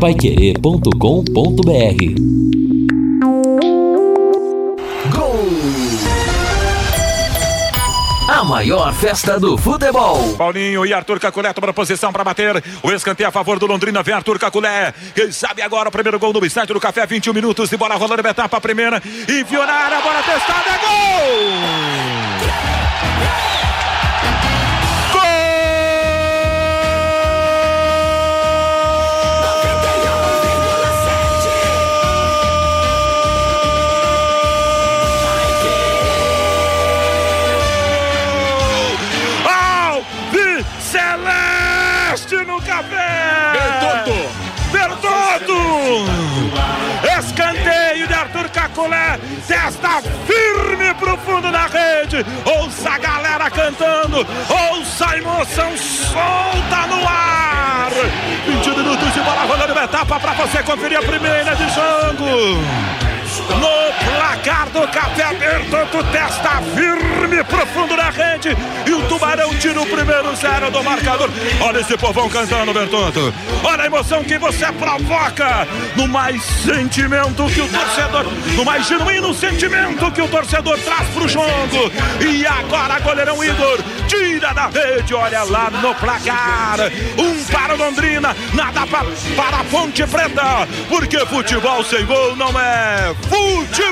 paiquerê.com.br Gol! A maior festa do futebol. Paulinho e Arthur Caculé tomando posição para bater. O escanteio a favor do Londrina. Vem Arthur Caculé. Quem sabe agora o primeiro gol no estádio do Café. 21 minutos de bola rolando. Etapa primeira. Enviou na área. Bola testada. É gol! Celeste no café! Bertotto! Bertotto! Escanteio de Arthur Caculé, testa firme pro fundo da rede. Ouça a galera cantando, ouça a emoção solta no ar. 20 minutos de bola rolando uma etapa para você conferir a primeira de jogo. No placar do Café Aberto, tu testa firme profundo na primeiro zero do marcador. Olha esse povão cantando, Bertotto. Olha a emoção que você provoca no mais sentimento que o torcedor, no mais genuíno sentimento que o torcedor traz pro jogo. E agora, goleirão Igor tira da rede, olha lá no placar. Um para Londrina, nada pra, para a Ponte Preta, porque futebol sem gol não é futebol!